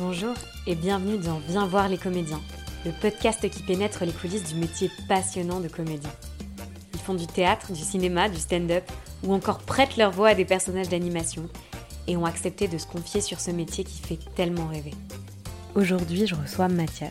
Bonjour et bienvenue dans Viens voir les comédiens, le podcast qui pénètre les coulisses du métier passionnant de comédien. Ils font du théâtre, du cinéma, du stand-up ou encore prêtent leur voix à des personnages d'animation et ont accepté de se confier sur ce métier qui fait tellement rêver. Aujourd'hui, je reçois Mathias.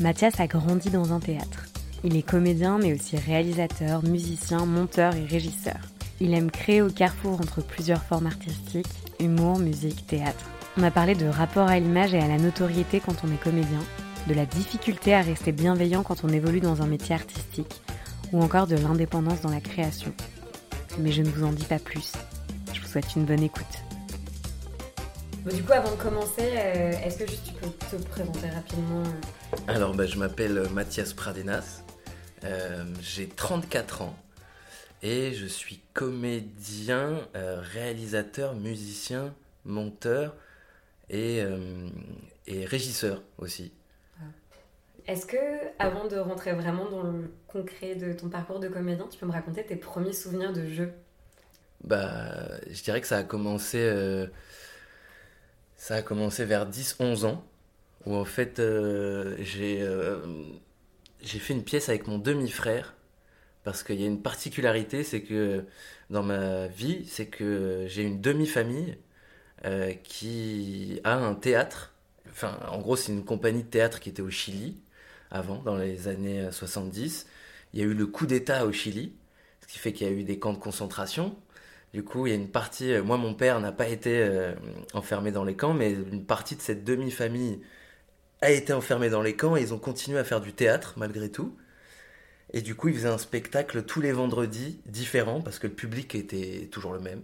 Mathias a grandi dans un théâtre. Il est comédien mais aussi réalisateur, musicien, monteur et régisseur. Il aime créer au carrefour entre plusieurs formes artistiques, humour, musique, théâtre. On a parlé de rapport à l'image et à la notoriété quand on est comédien, de la difficulté à rester bienveillant quand on évolue dans un métier artistique, ou encore de l'indépendance dans la création. Mais je ne vous en dis pas plus. Je vous souhaite une bonne écoute. du coup, avant de commencer, euh, est-ce que juste tu peux te présenter rapidement euh Alors, bah, je m'appelle Mathias Pradenas. Euh, j'ai 34 ans et je suis comédien, réalisateur, musicien, monteur et, et régisseur aussi. Est-ce que, avant de rentrer vraiment dans le concret de ton parcours de comédien, tu peux me raconter tes premiers souvenirs de jeu? Bah, je dirais que ça a commencé, euh, ça a commencé vers 10-11 ans, où en fait euh, j'ai euh, j'ai fait une pièce avec mon demi-frère, parce qu'il y a une particularité, c'est que dans ma vie, c'est que j'ai une demi-famille qui a un théâtre. Enfin, en gros, c'est une compagnie de théâtre qui était au Chili avant, dans les années 70. Il y a eu le coup d'État au Chili, ce qui fait qu'il y a eu des camps de concentration. Du coup, il y a une partie, euh, moi mon père n'a pas été euh, enfermé dans les camps, mais une partie de cette demi-famille a été enfermée dans les camps et ils ont continué à faire du théâtre malgré tout. Et du coup, ils faisaient un spectacle tous les vendredis différents parce que le public était toujours le même.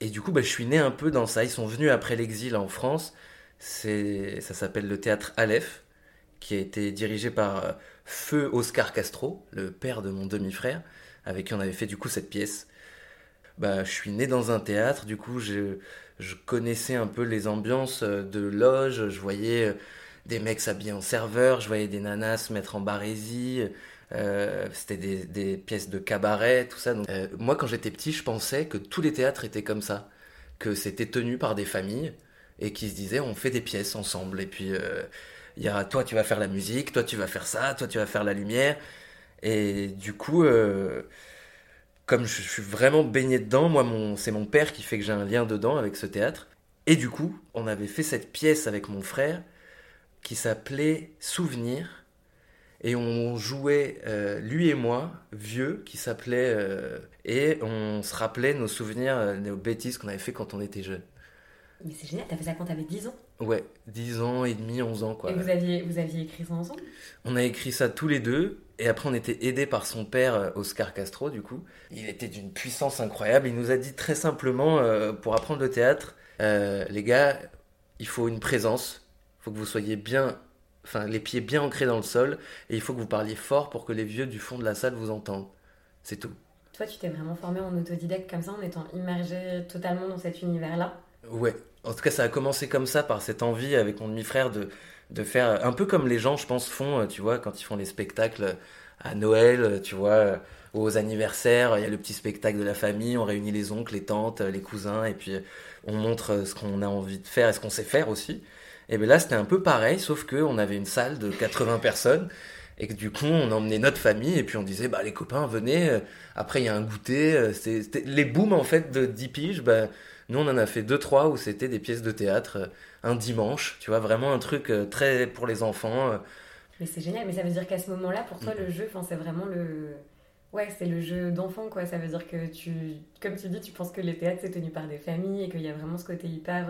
Et du coup, bah, je suis né un peu dans ça. Ils sont venus après l'exil en France. C'est, ça s'appelle le théâtre Aleph qui a été dirigé par euh, Feu Oscar Castro, le père de mon demi-frère, avec qui on avait fait du coup cette pièce. Bah, je suis né dans un théâtre, du coup je, je connaissais un peu les ambiances euh, de loge, je voyais euh, des mecs s'habiller en serveur, je voyais des nanas se mettre en barésie, c'était des, pièces de cabaret, tout ça. Donc, moi quand j'étais petit, je pensais que tous les théâtres étaient comme ça, que c'était tenu par des familles et qui se disaient on fait des pièces ensemble et puis il y a toi tu vas faire la musique, toi tu vas faire ça, toi tu vas faire la lumière. Et du coup, euh, comme je suis vraiment baigné dedans, moi c'est mon père qui fait que j'ai un lien dedans avec ce théâtre. Et du coup, on avait fait cette pièce avec mon frère qui s'appelait Souvenir. Et on jouait, euh, lui et moi, vieux, qui s'appelait... Euh, et on se rappelait nos souvenirs, nos bêtises qu'on avait fait quand on était jeune. Mais c'est génial, t'as fait ça quand t'avais 10 ans? Ouais, 10 ans et demi, 11 ans quoi. Et vous aviez, vous aviez écrit ça ensemble? On a écrit ça tous les deux, et après on était aidés par son père, euh, Oscar Castro du coup. Il était d'une puissance incroyable, il nous a dit très simplement, euh, pour apprendre le théâtre, euh, les gars, il faut une présence, il faut que vous soyez bien, enfin les pieds bien ancrés dans le sol, et il faut que vous parliez fort pour que les vieux du fond de la salle vous entendent. C'est tout. Toi, tu t'es vraiment formé en autodidacte comme ça, en étant immergé totalement dans cet univers-là? Ouais, en tout cas, ça a commencé comme ça, par cette envie avec mon demi-frère de, de faire un peu comme les gens, je pense, font, euh, tu vois, quand ils font les spectacles à Noël, euh, tu vois, euh, aux anniversaires, il y a le petit spectacle de la famille, on réunit les oncles, les tantes, les cousins, et puis on montre ce qu'on a envie de faire et ce qu'on sait faire aussi. Et bien là, c'était un peu pareil, sauf qu'on avait une salle de 80 personnes, et que du coup, on emmenait notre famille, et puis on disait, bah les copains, venez, après il y a un goûter, c'était les booms en fait de 10 piges, bah, nous, on en a fait deux, trois où c'était des pièces de théâtre euh, un dimanche, tu vois, vraiment un truc euh, très pour les enfants. Euh. Mais c'est génial, mais ça veut dire qu'à ce moment-là, pour toi, le jeu, c'est vraiment le. Ouais, c'est le jeu d'enfant, quoi. Ça veut dire que tu. Comme tu dis, tu penses que les théâtres, c'est tenu par des familles et qu'il y a vraiment ce côté hyper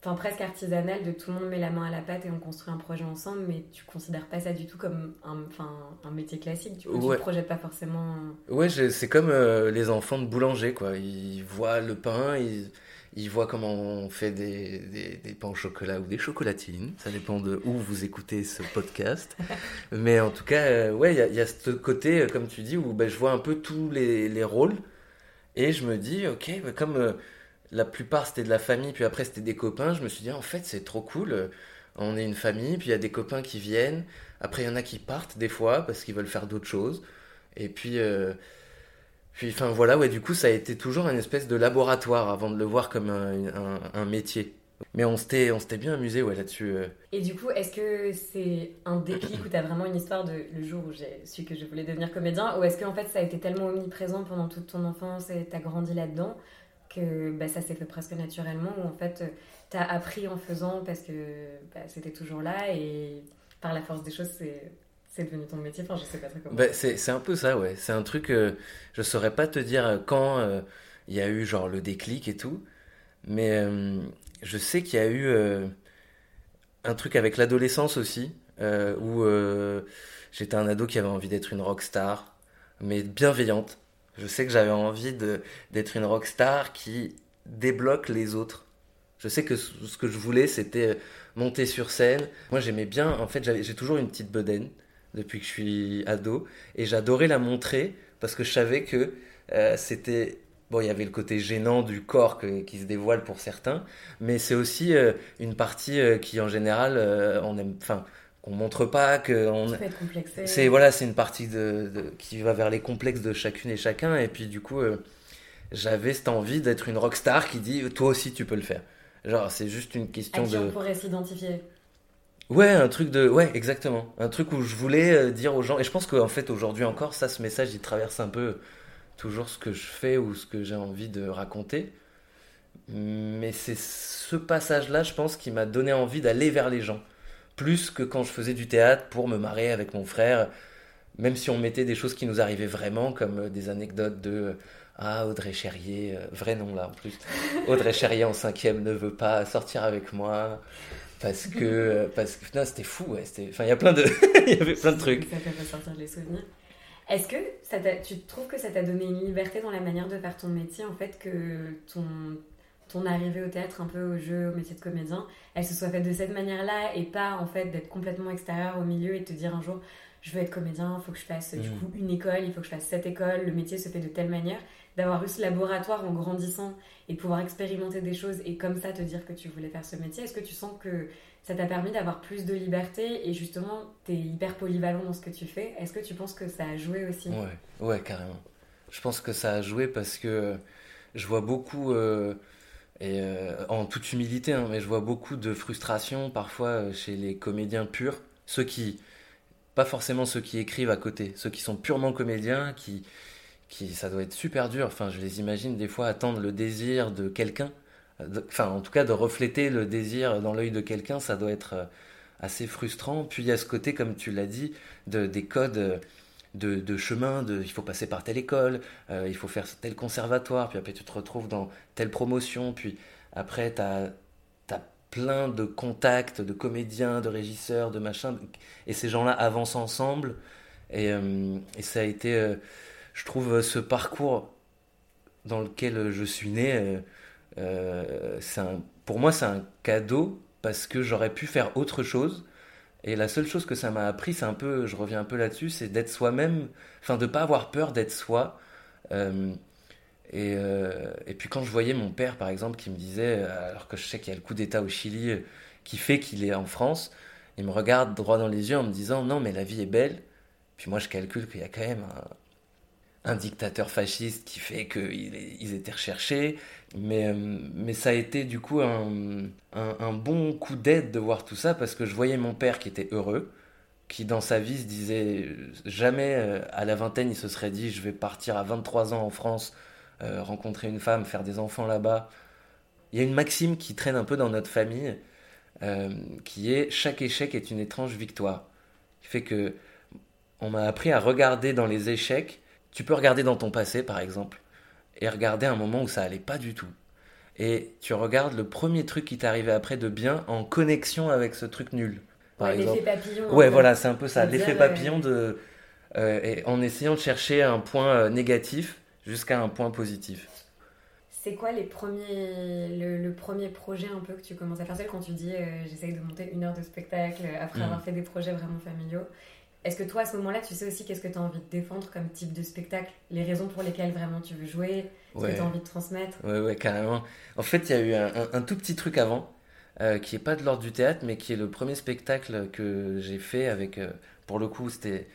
enfin presque artisanal de tout le monde met la main à la pâte et on construit un projet ensemble mais tu considères pas ça du tout comme un, enfin, un métier classique tu, ne projettes pas forcément ouais c'est comme euh, les enfants de boulanger quoi. Ils voient le pain ils, ils voient comment on fait des, des, des, pains au chocolat ou des chocolatines. Ça dépend de où vous écoutez ce podcast. Mais en tout cas euh, ouais il y, y, a ce côté euh, comme tu dis où ben, je vois un peu tous les, les rôles et je me dis ok ben, comme la plupart c'était de la famille, puis après c'était des copains. Je me suis dit, en fait, c'est trop cool. On est une famille, puis il y a des copains qui viennent. Après, il y en a qui partent des fois parce qu'ils veulent faire d'autres choses. Et puis, euh, puis, enfin voilà, ouais, du coup, ça a été toujours une espèce de laboratoire avant de le voir comme un, métier. Mais on s'était, bien amusé ouais, là-dessus. Et du coup, est-ce que c'est un déclic où tu as vraiment une histoire de le jour où j'ai su que je voulais devenir comédien? Ou est-ce qu'en fait ça a été tellement omniprésent pendant toute ton enfance et tu as grandi là-dedans que bah, ça s'est fait presque naturellement Ou en fait tu as appris en faisant parce que bah, c'était toujours là et par la force des choses, c'est devenu ton métier je sais pas très comment. Bah, c'est un peu ça, ouais. C'est un truc, euh, je saurais pas te dire quand euh, il y a eu genre le déclic et tout, mais euh, je sais qu'il y a eu euh, un truc avec l'adolescence aussi, où j'étais un ado qui avait envie d'être une rockstar, mais bienveillante. Je sais que j'avais envie d'être une rockstar qui débloque les autres. Je sais que ce que je voulais, c'était monter sur scène. Moi, j'aimais bien, en fait, j'ai toujours une petite bedaine depuis que je suis ado. Et j'adorais la montrer parce que je savais que euh, c'était. Bon, il y avait le côté gênant du corps qui se dévoile pour certains, mais c'est aussi euh, une partie euh, qui, en général, on aime. Enfin, qu'on montre pas, que on. C'est voilà, c'est une partie de, qui va vers les complexes de chacune et chacun, et puis du coup, j'avais cette envie d'être une rockstar qui dit, toi aussi, tu peux le faire. Genre, c'est juste une question de. On pourrait s'identifier? Ouais, un truc de. Ouais, exactement. Un truc où je voulais euh, dire aux gens. Et je pense qu'en fait, aujourd'hui encore, ça, ce message, il traverse un peu toujours ce que je fais ou ce que j'ai envie de raconter. Mais c'est ce passage-là, je pense, qui m'a donné envie d'aller vers les gens. Plus que quand je faisais du théâtre pour me marrer avec mon frère. Même si on mettait des choses qui nous arrivaient vraiment, comme euh, des anecdotes de. Ah, Audrey Cherrier, euh, vrai nom là en plus. Audrey Cherrier en cinquième ne veut pas sortir avec moi parce que parce que c'était fou ouais, enfin il y a plein de il y avait plein de trucs ça fait ressortir les souvenirs est-ce que ça tu trouves que ça t'a donné une liberté dans la manière de faire ton métier en fait que ton ton arrivée au théâtre un peu au jeu au métier de comédien elle se soit faite de cette manière là et pas en fait d'être complètement extérieur au milieu et te dire un jour je veux être comédien il faut que je fasse du mm. coup une école il faut que je fasse cette école le métier se fait de telle manière d'avoir eu ce laboratoire en grandissant et de pouvoir expérimenter des choses et comme ça te dire que tu voulais faire ce métier, est-ce que tu sens que ça t'a permis d'avoir plus de liberté et justement tu es hyper polyvalent dans ce que tu fais? Est-ce que tu penses que ça a joué aussi? Ouais, ouais, carrément. Je pense que ça a joué parce que je vois beaucoup, euh, et euh, en toute humilité, hein, mais je vois beaucoup de frustration parfois euh, chez les comédiens purs, ceux qui, pas forcément ceux qui écrivent à côté, ceux qui sont purement comédiens, qui, qui ça doit être super dur. Enfin, je les imagine des fois attendre le désir de quelqu'un. Enfin, en tout cas, de refléter le désir dans l'œil de quelqu'un, ça doit être euh, assez frustrant. Puis il y a ce côté, comme tu l'as dit, de, des codes de, de, chemin, il faut passer par telle école, euh, il faut faire tel conservatoire, puis après tu te retrouves dans telle promotion, puis après tu as, plein de contacts de comédiens, de régisseurs, de machins, et ces gens-là avancent ensemble, et, euh, ça a été je trouve euh, ce parcours dans lequel je suis né, euh, euh, un, pour moi, c'est un cadeau parce que j'aurais pu faire autre chose. Et la seule chose que ça m'a appris, c'est un peu, je reviens un peu là-dessus, c'est d'être soi-même, enfin de pas avoir peur d'être soi. et, et, puis quand je voyais mon père, par exemple, qui me disait, alors que je sais qu'il y a le coup d'État au Chili qui fait qu'il est en France, il me regarde droit dans les yeux en me disant, non, mais la vie est belle. Puis moi, je calcule qu'il y a quand même un, un dictateur fasciste qui fait qu'ils étaient recherchés. Mais, euh, mais ça a été du coup un, un, bon coup d'aide de voir tout ça parce que je voyais mon père qui était heureux, qui dans sa vie se disait jamais euh, à la vingtaine il se serait dit je vais partir à 23 ans en France, euh, rencontrer une femme, faire des enfants là-bas. Il y a une maxime qui traîne un peu dans notre famille qui est chaque échec est une étrange victoire. Qui fait que on m'a appris à regarder dans les échecs tu peux regarder dans ton passé, par exemple, et regarder un moment où ça allait pas du tout. Et tu regardes le premier truc qui t'est arrivé après de bien en connexion avec ce truc nul. Par L'effet papillon. Ouais, voilà, c'est un peu ça. L'effet papillon de, euh, et en essayant de chercher un point euh, négatif jusqu'à un point positif. C'est quoi les premiers, le, premier projet un peu que tu commences à faire? Seul quand tu dis euh, j'essaye de monter une heure de spectacle après mm. avoir fait des projets vraiment familiaux est-ce que toi, à ce moment-là, tu sais aussi qu'est-ce que tu as envie de défendre comme type de spectacle? Les raisons pour lesquelles vraiment tu veux jouer? Ce que tu as envie de transmettre? Ouais, ouais, carrément. En fait, il y a eu un, tout petit truc avant, euh, qui est pas de l'ordre du théâtre, mais qui est le premier spectacle que j'ai fait avec. Euh, pour le coup, c'était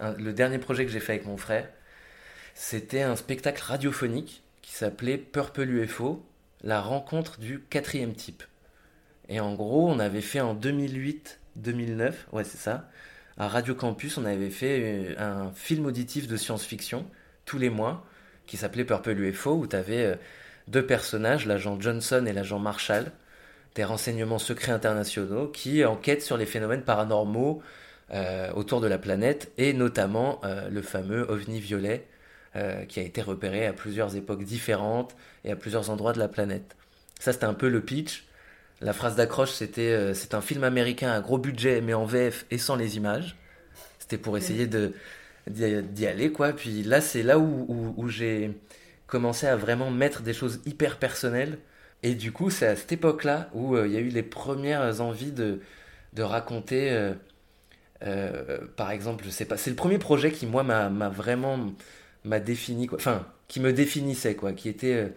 le dernier projet que j'ai fait avec mon frère. C'était un spectacle radiophonique qui s'appelait Purple UFO, la rencontre du quatrième type. Et en gros, on avait fait en 2008-2009, ouais, c'est ça, à Radio Campus, on avait fait un film auditif de science-fiction tous les mois qui s'appelait Purple UFO où tu avais deux personnages, l'agent Johnson et l'agent Marshall, des renseignements secrets internationaux qui enquêtent sur les phénomènes paranormaux euh, autour de la planète et notamment euh, le fameux ovni violet euh, qui a été repéré à plusieurs époques différentes et à plusieurs endroits de la planète. Ça c'était un peu le pitch. La phrase d'accroche c'était c'est un film américain à gros budget mais en VF et sans les images. C'était pour essayer d'y aller quoi. Puis là c'est là où, j'ai commencer à vraiment mettre des choses hyper personnelles. Et du coup, c'est à cette époque-là où euh, il y a eu les premières envies de, de raconter, euh, euh, par exemple, je sais pas, c'est le premier projet qui, moi, m'a vraiment m'a défini, quoi. enfin, qui me définissait, quoi, qui était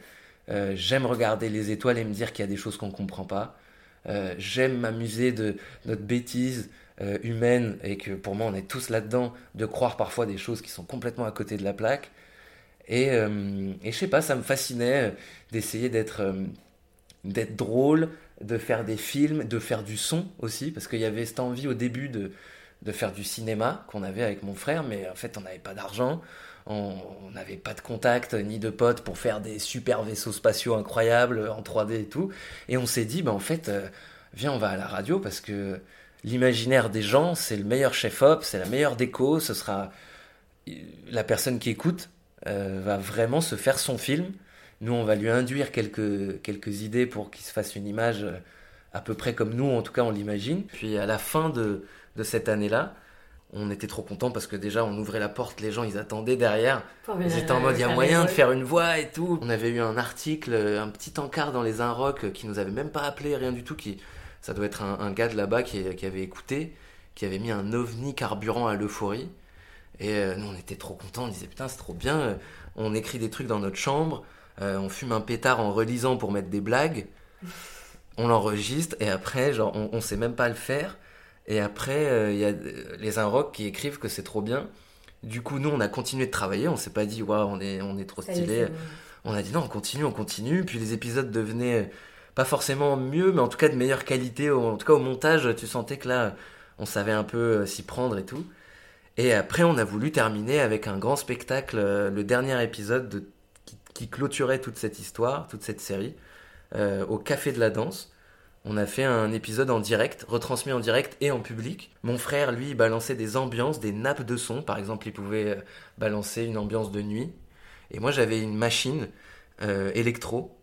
j'aime regarder les étoiles et me dire qu'il y a des choses qu'on comprend pas. j'aime m'amuser de notre bêtise humaine et que pour moi on est tous là-dedans, de croire parfois des choses qui sont complètement à côté de la plaque. Et, euh, et je sais pas, ça me fascinait euh, d'essayer d'être euh, drôle, de faire des films, de faire du son aussi, parce qu'il y avait cette envie au début de faire du cinéma qu'on avait avec mon frère, mais en fait on n'avait pas d'argent, on n'avait pas de contact ni de potes pour faire des super vaisseaux spatiaux incroyables en 3D et tout. Et on s'est dit, bah en fait, viens, on va à la radio parce que l'imaginaire des gens, c'est le meilleur chef-op, c'est la meilleure déco, ce sera la personne qui écoute euh, va vraiment se faire son film. Nous, on va lui induire quelques, quelques idées pour qu'il se fasse une image euh, à peu près comme nous, en tout cas, on l'imagine. Puis à la fin de, de cette année-là, on était trop contents parce que déjà on ouvrait la porte, les gens ils attendaient derrière. Ils étaient en mode il y a moyen de faire une voix et tout. On avait eu un article, un petit encart dans les Inrocks qui nous avait même pas appelé, rien du tout. Qui, ça doit être un, gars de là-bas qui, qui, avait écouté, qui avait mis un ovni carburant à l'euphorie. Et euh, nous, on était trop contents. On disait, putain, c'est trop bien. Euh, on écrit des trucs dans notre chambre. Euh, on fume un pétard en relisant pour mettre des blagues. On l'enregistre. Et après, genre, on, on sait même pas le faire. Et après, il y a les Inrocks qui écrivent que c'est trop bien. Du coup, nous, on a continué de travailler. On s'est pas dit, waouh, on est, on est trop stylé. On a dit, non, on continue, on continue. Puis les épisodes devenaient pas forcément mieux, mais en tout cas de meilleure qualité. En tout cas, au montage, tu sentais que là, on savait un peu s'y prendre et tout. Et après, on a voulu terminer avec un grand spectacle, euh, le dernier épisode qui, clôturait toute cette histoire, toute cette série, euh, au Café de la Danse. On a fait un épisode en direct, retransmis en direct et en public. Mon frère, lui, balançait des ambiances, des nappes de son. Par exemple, il pouvait euh, balancer une ambiance de nuit. Et moi, j'avais une machine électro.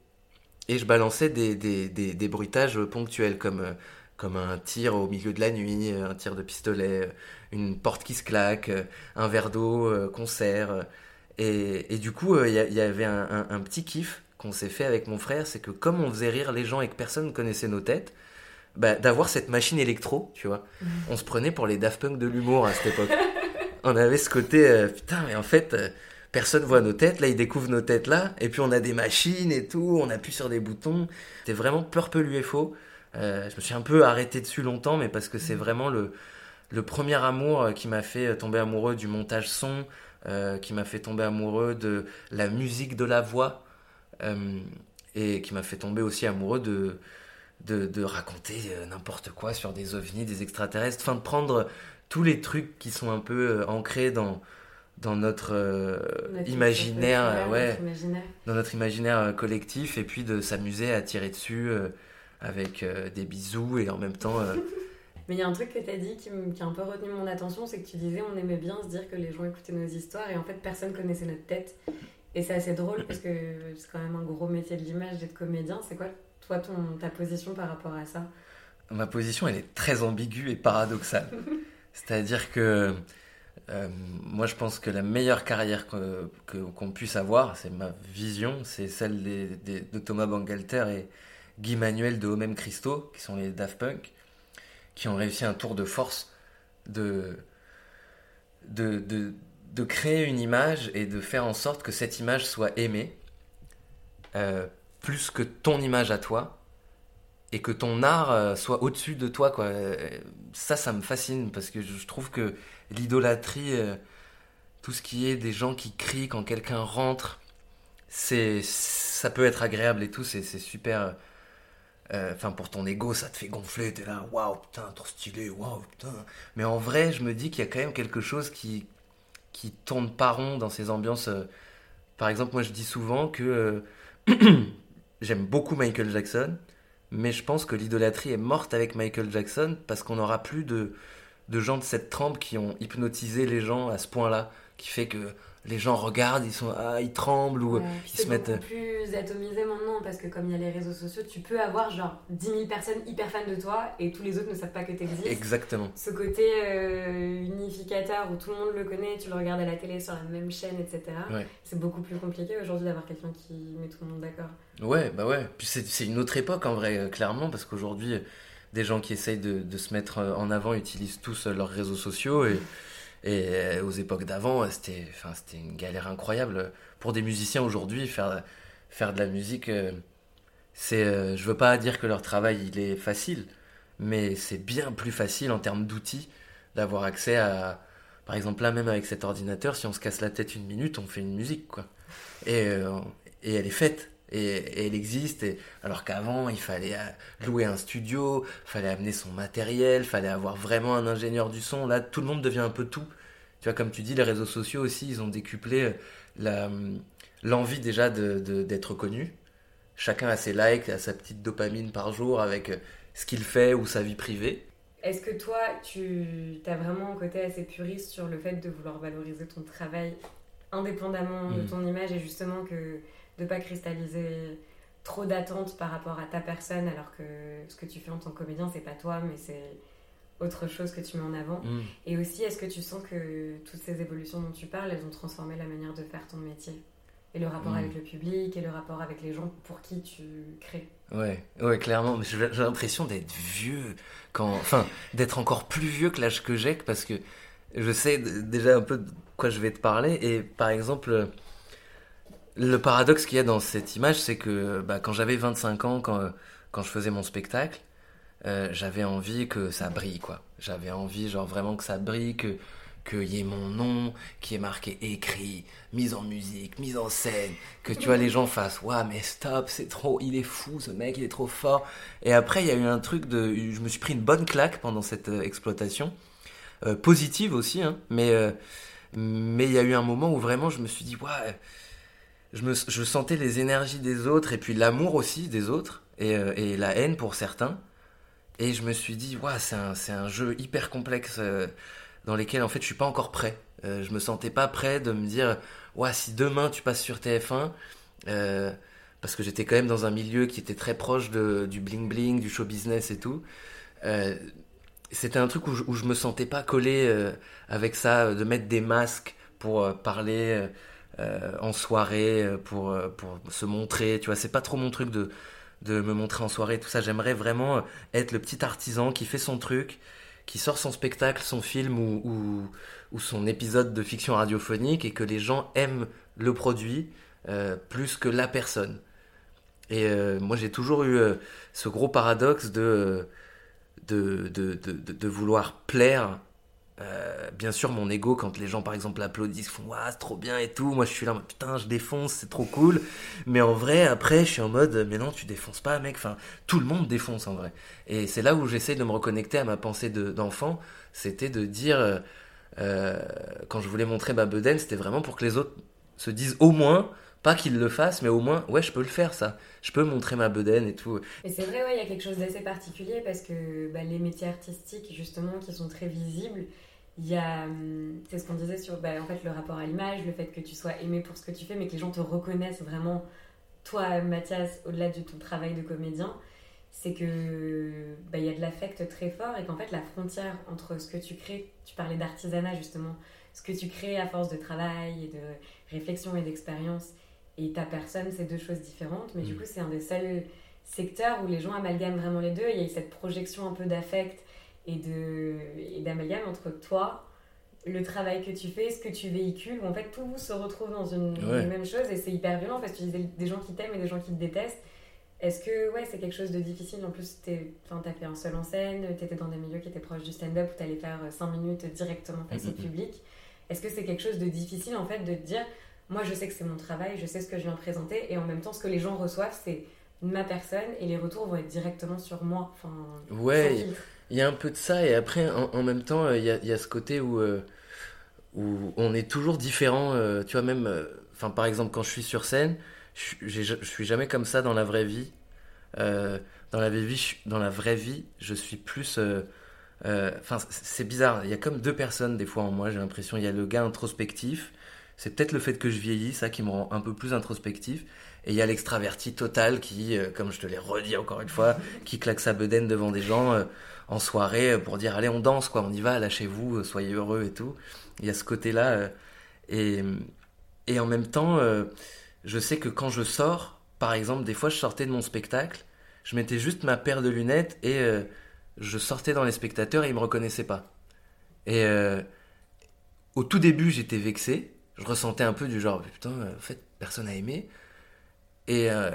Et je balançais des, bruitages ponctuels comme comme un tir au milieu de la nuit, un tir de pistolet, une porte qui se claque, un verre d'eau, euh, concert. Et, du coup, euh, il y, avait un, petit kiff qu'on s'est fait avec mon frère, c'est que comme on faisait rire les gens et que personne ne connaissait nos têtes, bah, d'avoir cette machine électro, tu vois. Mhm. On se prenait pour les Daft Punk de l'humour à cette époque. on avait ce côté, euh, putain, mais en fait, personne voit nos têtes, là, ils découvrent nos têtes là, et puis on a des machines et tout, on appuie sur des boutons. C'était vraiment Purple UFO. Euh, je me suis un peu arrêté dessus longtemps, mais parce que c'est mm. vraiment le, le premier amour euh, qui m'a fait euh, tomber amoureux du montage son, qui m'a fait tomber amoureux de la musique de la voix, et qui m'a fait tomber aussi amoureux de, de, de raconter n'importe quoi sur des ovnis, des extraterrestres, enfin de prendre tous les trucs qui sont un peu ancrés dans, dans notre, imaginaire, ouais, dans notre imaginaire collectif, et puis de s'amuser à tirer dessus avec euh, des bisous et en même temps. Euh, Mais il y a un truc que tu as dit qui, qui, a un peu retenu mon attention, c'est que tu disais on aimait bien se dire que les gens écoutaient nos histoires et en fait personne connaissait notre tête. Et c'est assez drôle parce que c'est quand même un gros métier de l'image d'être comédien. C'est quoi toi ton, ta position par rapport à ça? Ma position elle est très ambiguë et paradoxale. C'est-à-dire que euh, moi je pense que la meilleure carrière qu'on que, puisse avoir, c'est ma vision, c'est celle des, de Thomas Bangalter et, Guy Manuel de Homem Christo, qui sont les Daft Punk, qui ont réussi un tour de force de, de, de, créer une image et de faire en sorte que cette image soit aimée, euh, plus que ton image à toi, et que ton art euh, soit au-dessus de toi. Quoi. Ça, ça me fascine, parce que je trouve que l'idolâtrie, euh, tout ce qui est des gens qui crient quand quelqu'un rentre, c'est ça peut être agréable et tout, c'est super euh, enfin pour ton ego ça te fait gonfler t'es là waouh putain trop stylé waouh putain mais en vrai je me dis qu'il y a quand même quelque chose qui qui tourne pas rond dans ces ambiances euh. par exemple moi je dis souvent que j'aime beaucoup Michael Jackson mais je pense que l'idolâtrie est morte avec Michael Jackson parce qu'on n'aura plus de de gens de cette trempe qui ont hypnotisé les gens à ce point là qui fait que les gens regardent, ils sont ah, ils tremblent ou ils se mettent. C'est plus atomisé maintenant parce que comme il y a les réseaux sociaux, tu peux avoir genre 10 000 personnes hyper fans de toi et tous les autres ne savent pas que tu existes. Exactement. Ce côté euh, unificateur où tout le monde le connaît, tu le regardes à la télé sur la même chaîne, etc. C'est beaucoup plus compliqué aujourd'hui d'avoir quelqu'un qui met tout le monde d'accord. Ouais, bah ouais. Puis c'est une autre époque en vrai, euh, clairement, parce qu'aujourd'hui, des gens qui essayent de, de, se mettre euh, en avant utilisent tous leurs réseaux sociaux et. Et euh, aux époques d'avant, c'était, enfin, c'était une galère incroyable. Pour des musiciens aujourd'hui, faire, de la musique, euh, c'est, euh, je veux pas dire que leur travail il est facile, mais c'est bien plus facile en termes d'outils d'avoir accès à, par exemple là même avec cet ordinateur, si on se casse la tête une minute, on fait une musique quoi. Et elle est faite et, elle existe. Et, alors qu'avant, il fallait euh, louer un studio, fallait amener son matériel, fallait avoir vraiment un ingénieur du son. Là, tout le monde devient un peu tout. Tu vois, comme tu dis, les réseaux sociaux aussi, ils ont décuplé euh, la, l'envie déjà de, d'être connu. Chacun a ses likes, a sa petite dopamine par jour avec euh, ce qu'il fait ou sa vie privée. Est-ce que toi, tu as vraiment un côté assez puriste sur le fait de vouloir valoriser ton travail indépendamment de mm. ton image et justement que de pas cristalliser trop d'attentes par rapport à ta personne alors que ce que tu fais en tant que comédien c'est pas toi mais c'est autre chose que tu mets en avant. Mm. et aussi est-ce que tu sens que toutes ces évolutions dont tu parles elles ont transformé la manière de faire ton métier? Et le rapport mm. avec le public et le rapport avec les gens pour qui tu crées? Ouais ouais clairement. J'ai l'impression d'être vieux quand enfin d'être encore plus vieux que l'âge que j'ai parce que je sais déjà un peu de quoi je vais te parler. Et par exemple le paradoxe qu'il y a dans cette image, c'est que bah, quand j'avais 25 ans, quand, quand je faisais mon spectacle, euh, j'avais envie que ça brille, quoi. J'avais envie, genre, vraiment que ça brille, que qu'il y ait mon nom qui est marqué écrit, mise en musique, mise en scène, que tu vois les gens fassent waouh mais stop, c'est trop, il est fou ce mec, il est trop fort. Et après il y a eu un truc de, je me suis pris une bonne claque pendant cette euh, exploitation, euh, positive aussi, hein, mais mais il y a eu un moment où vraiment je me suis dit waouh je, sentais les énergies des autres et puis l'amour aussi des autres et, euh, la haine pour certains. Et je me suis dit, ouais, c'est un, un, jeu hyper complexe euh, dans lequel en fait je suis pas encore prêt. Euh, je me sentais pas prêt de me dire, ouais, si demain tu passes sur TF1, euh, parce que j'étais quand même dans un milieu qui était très proche de, du bling bling, du show business et tout. c'était un truc où je, où je me sentais pas collé avec ça, de mettre des masques pour parler euh, en soirée euh, pour, euh, pour se montrer. Tu vois, c'est pas trop mon truc de, de me montrer en soirée, tout ça. J'aimerais vraiment être le petit artisan qui fait son truc, qui sort son spectacle, son film ou, ou, ou son épisode de fiction radiophonique et que les gens aiment le produit plus que la personne. Et moi, j'ai toujours eu ce gros paradoxe de, de, de, de, de vouloir plaire euh, bien sûr, mon ego, quand les gens par exemple applaudissent, font Waouh, c'est trop bien et tout. Moi, je suis là, putain, je défonce, c'est trop cool. Mais en vrai, après, je suis en mode Mais non, tu défonces pas, mec. Enfin, tout le monde défonce en vrai. Et c'est là où j'essaie de me reconnecter à ma pensée d'enfant. c'était de dire, euh, euh, quand je voulais montrer ma bedaine, c'était vraiment pour que les autres se disent au moins, pas qu'ils le fassent, mais au moins, ouais, je peux le faire ça. Je peux montrer ma bedaine et tout. Et c'est vrai, ouais, il y a quelque chose d'assez particulier parce que bah, les métiers artistiques, justement, qui sont très visibles, il y a, hum, c'est ce qu'on disait sur bah, en fait, le rapport à l'image, le fait que tu sois aimé pour ce que tu fais, mais que les gens te reconnaissent vraiment, toi, Mathias, au-delà de ton travail de comédien, c'est que bah, il y a de l'affect très fort et qu'en fait, la frontière entre ce que tu crées, tu parlais d'artisanat justement, ce que tu crées à force de travail et de réflexion et d'expérience et ta personne, c'est deux choses différentes, mais du mm. coup, c'est un des seuls secteurs où les gens amalgament vraiment les deux. Il y a cette projection un peu d'affect et d'amalgame entre toi, le travail que tu fais, ce que tu véhicules, où en fait tout se retrouve dans une, même chose et c'est hyper violent parce que tu disais des gens qui t'aiment et des gens qui te détestent. Est-ce que ouais, c'est quelque chose de difficile? En plus, tu as fait un seul en scène, tu étais dans des milieux qui étaient proches du stand-up où tu allais faire 5 minutes directement face au public. Est-ce que c'est quelque chose de difficile en fait de te dire, moi je sais que c'est mon travail, je sais ce que je viens présenter et en même temps ce que les gens reçoivent, c'est ma personne et les retours vont être directement sur moi. Enfin, ouais, il y a un peu de ça et après en, même temps il y, a, ce côté où, où on est toujours différent. tu vois, même, enfin par exemple quand je suis sur scène, je, je, suis jamais comme ça dans la vraie vie. dans, la vraie vie je suis plus euh, c'est bizarre. Il y a comme deux personnes des fois en moi. J'ai l'impression. Il y a le gars introspectif. C'est peut-être le fait que je vieillis, ça qui me rend un peu plus introspectif. Et il y a l'extraverti total qui, euh, comme je te l'ai redit encore une fois, qui claque sa bedaine devant des gens euh, en soirée pour dire allez on danse quoi, on y va, lâchez-vous, soyez heureux et tout. Il y a ce côté-là. et, et en même temps, je sais que quand je sors, par exemple, des fois je sortais de mon spectacle, je mettais juste ma paire de lunettes et je sortais dans les spectateurs et ils me reconnaissaient pas. Et euh, au tout début, j'étais vexé. Je ressentais un peu du genre, putain, en fait, personne n'a aimé. Et, euh,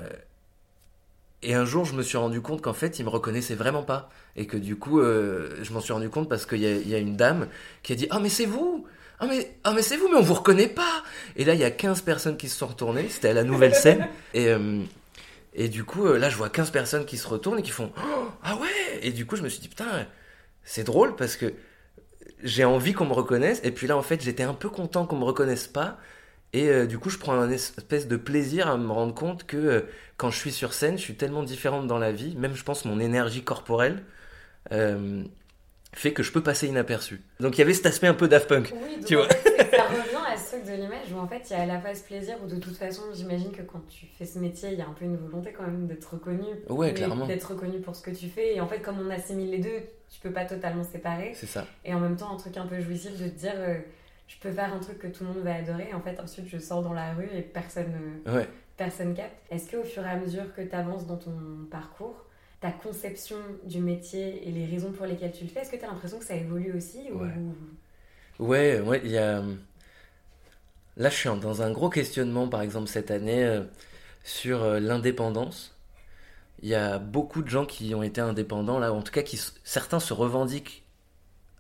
et un jour, je me suis rendu compte qu'en fait, ils me reconnaissaient vraiment pas. Et que du coup, euh, je m'en suis rendu compte parce qu'il y, y, a une dame qui a dit, ah, mais c'est vous! Ah mais, ah mais c'est vous, mais on vous reconnaît pas Et là, il y a 15 personnes qui se sont retournées, c'était à la nouvelle scène. Et, et du coup, là, je vois 15 personnes qui se retournent et qui font oh, Ah ouais et du coup, je me suis dit, putain, c'est drôle parce que j'ai envie qu'on me reconnaisse. Et puis là, en fait, j'étais un peu content qu'on me reconnaisse pas. Et euh, du coup, je prends un espèce de plaisir à me rendre compte que euh, quand je suis sur scène, je suis tellement différente dans la vie, même je pense mon énergie corporelle euh, fait que je peux passer inaperçu. Donc il y avait cet aspect un peu Daft Punk. Oui, tu vois. ça revient à ce truc de l'image où en fait il y a à la fois ce plaisir où de toute façon j'imagine que quand tu fais ce métier il y a un peu une volonté quand même d'être reconnu. Ouais, clairement. D'être reconnu pour ce que tu fais et en fait comme on assimile les deux, tu peux pas totalement séparer. C'est ça. Et en même temps un truc un peu jouissif de te dire je peux faire un truc que tout le monde va adorer en fait ensuite je sors dans la rue et personne, ouais. personne capte. Est-ce qu'au fur et à mesure que tu avances dans ton parcours, ta conception du métier et les raisons pour lesquelles tu le fais, est-ce que tu as l'impression que ça évolue aussi Ouais, ouais, il y a. Là, je suis dans un gros questionnement, par exemple, cette année, euh, sur euh, l'indépendance. Il y a beaucoup de gens qui ont été indépendants, là, en tout cas, qui, certains se revendiquent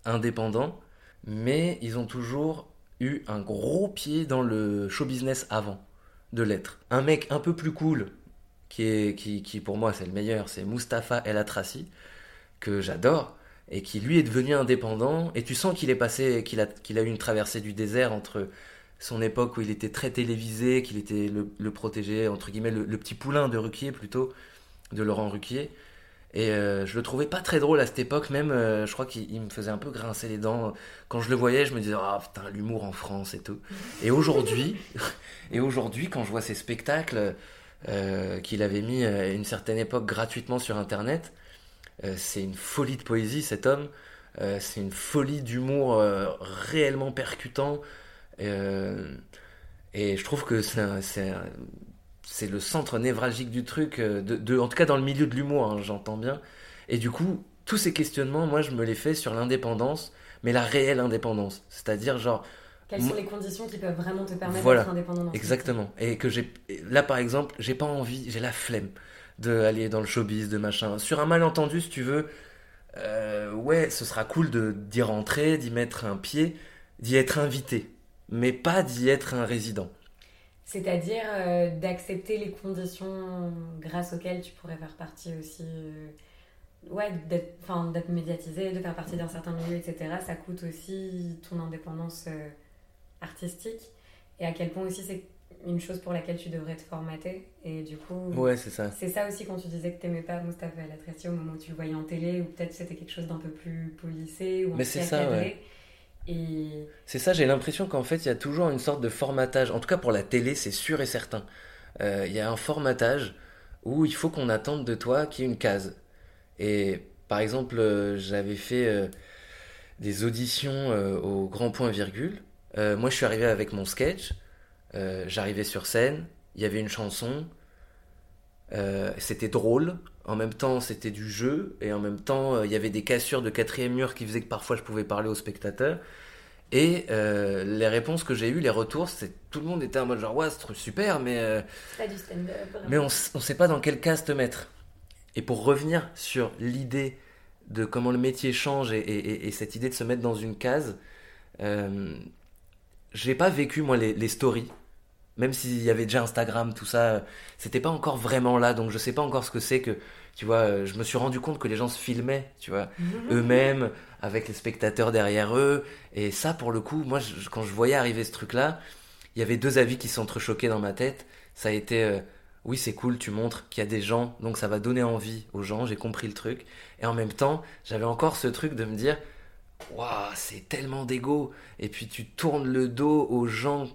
indépendants, mais ils ont toujours eu un gros pied dans le show business avant de l'être. Un mec un peu plus cool, qui, est, qui, pour moi c'est le meilleur, c'est Mustapha El Atrassi, que j'adore, et qui lui est devenu indépendant, et tu sens qu'il est passé, qu'il a, qu'il a eu une traversée du désert entre son époque où il était très télévisé, qu'il était le, le, protégé, entre guillemets, le, petit poulain de Ruquier plutôt, de Laurent Ruquier. Et euh, je le trouvais pas très drôle à cette époque, même euh, je crois qu'il me faisait un peu grincer les dents. Quand je le voyais, je me disais, ah putain, l'humour en France et tout. Et aujourd'hui, quand je vois ces spectacles, euh, qu'il avait mis à une certaine époque gratuitement sur Internet. C'est une folie de poésie, cet homme. C'est une folie d'humour réellement percutant. et je trouve que c'est le centre névralgique du truc, de, en tout cas dans le milieu de l'humour, hein, j'entends bien. Et du coup, tous ces questionnements, moi, je me les fais sur l'indépendance, mais la réelle indépendance. C'est-à-dire, genre, quelles sont les conditions qui peuvent vraiment te permettre d'être indépendant Exactement. Et que j'ai là par exemple, j'ai pas envie, j'ai la flemme d'aller dans le showbiz, de machin. Sur un malentendu, si tu veux, euh, ouais, ce sera cool de d'y rentrer, d'y mettre un pied, d'y être invité, mais pas d'y être un résident. C'est-à-dire euh, d'accepter les conditions grâce auxquelles tu pourrais faire partie aussi. Euh, ouais, d'être médiatisé, de faire partie d'un certain milieu, etc. Ça coûte aussi ton indépendance artistique et à quel point aussi c'est une chose pour laquelle tu devrais te formater et du coup ouais c'est ça c'est ça aussi quand tu disais que t'aimais pas Moustapha Latraci au moment où tu le voyais en télé ou peut-être c'était quelque chose d'un peu plus polissé ou mais c'est ça ouais. C'est ça j'ai l'impression qu'en fait il y a toujours une sorte de formatage en tout cas pour la télé c'est sûr et certain euh, il y a un formatage où il faut qu'on attende de toi qu'il y ait une case et par exemple euh, j'avais fait euh, des auditions au grand point virgule moi, je suis arrivé avec mon sketch. J'arrivais sur scène. Il y avait une chanson. Euh, c'était drôle. En même temps, c'était du jeu. Et en même temps, il y avait des cassures de quatrième mur qui faisaient que parfois je pouvais parler aux spectateurs. Et les réponses que j'ai eues, les retours, c'est tout le monde était en mode genre ouais, c'est super, mais pas du stand-up. Mais on, on sait pas dans quelle case te mettre. Et pour revenir sur l'idée de comment le métier change et, et, et, cette idée de se mettre dans une case, j'ai pas vécu moi les, les stories Même s'il y avait déjà Instagram, tout ça, c'était pas encore vraiment là, donc je sais pas encore ce que c'est que, tu vois, je me suis rendu compte que les gens se filmaient, tu vois, mhm. eux-mêmes, avec les spectateurs derrière eux, et ça, pour le coup, moi, quand je voyais arriver ce truc-là, il y avait deux avis qui s'entrechoquaient dans ma tête. Ça a été, euh, oui, c'est cool, tu montres qu'il y a des gens, donc ça va donner envie aux gens, j'ai compris le truc. Et en même temps, j'avais encore ce truc de me dire, waouh, c'est tellement d'ego. Et puis tu tournes le dos aux gens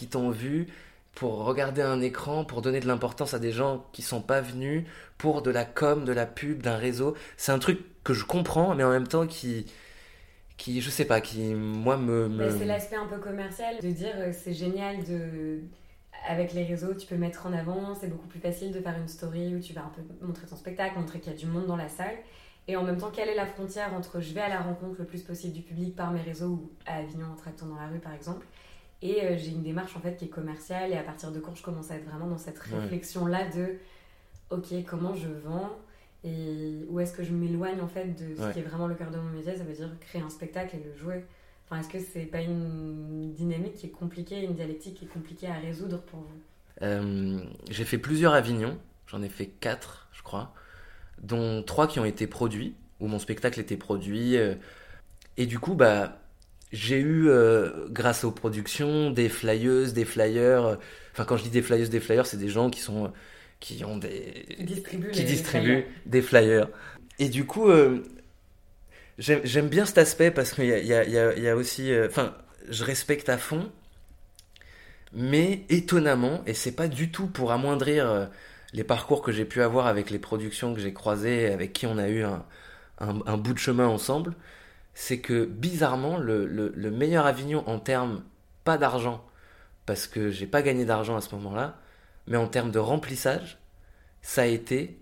qui t'ont vu pour regarder un écran, pour donner de l'importance à des gens qui sont pas venus, pour de la com, de la pub, d'un réseau. C'est un truc que je comprends, mais en même temps qui, qui je sais pas, qui moi me. me... C'est l'aspect un peu commercial de dire euh, c'est génial de. Avec les réseaux, tu peux mettre en avant, c'est beaucoup plus facile de faire une story où tu vas un peu montrer ton spectacle, montrer qu'il y a du monde dans la salle. Et en même temps, quelle est la frontière entre je vais à la rencontre le plus possible du public par mes réseaux ou à Avignon en tractant dans la rue par exemple et euh, j'ai une démarche en fait qui est commerciale. Et à partir de quand je commence à être vraiment dans cette réflexion là de ok comment je vends et où est-ce que je m'éloigne en fait de ce qui est vraiment le cœur de mon métier ça veut dire créer un spectacle et le jouer. Enfin est-ce que c'est pas une dynamique qui est compliquée une dialectique qui est compliquée à résoudre pour vous? Euh, j'ai fait plusieurs Avignon. J'en ai fait quatre je crois dont trois qui ont été produits où mon spectacle était produit. Euh, et du coup bah j'ai eu, euh, grâce aux productions, des flyers, des flyers. Euh, enfin, quand je dis des flyers, des flyers, c'est des gens qui sont, qui ont des, qui distribuent, des flyers. Et du coup, euh, j'aime bien cet aspect parce qu'il y a, y, a, y a, aussi, enfin, je respecte à fond, mais étonnamment, et c'est pas du tout pour amoindrir les parcours que j'ai pu avoir avec les productions que j'ai croisées, avec qui on a eu un, un bout de chemin ensemble c'est que bizarrement, le, meilleur Avignon en termes, pas d'argent, parce que j'ai pas gagné d'argent à ce moment-là, mais en termes de remplissage, ça a été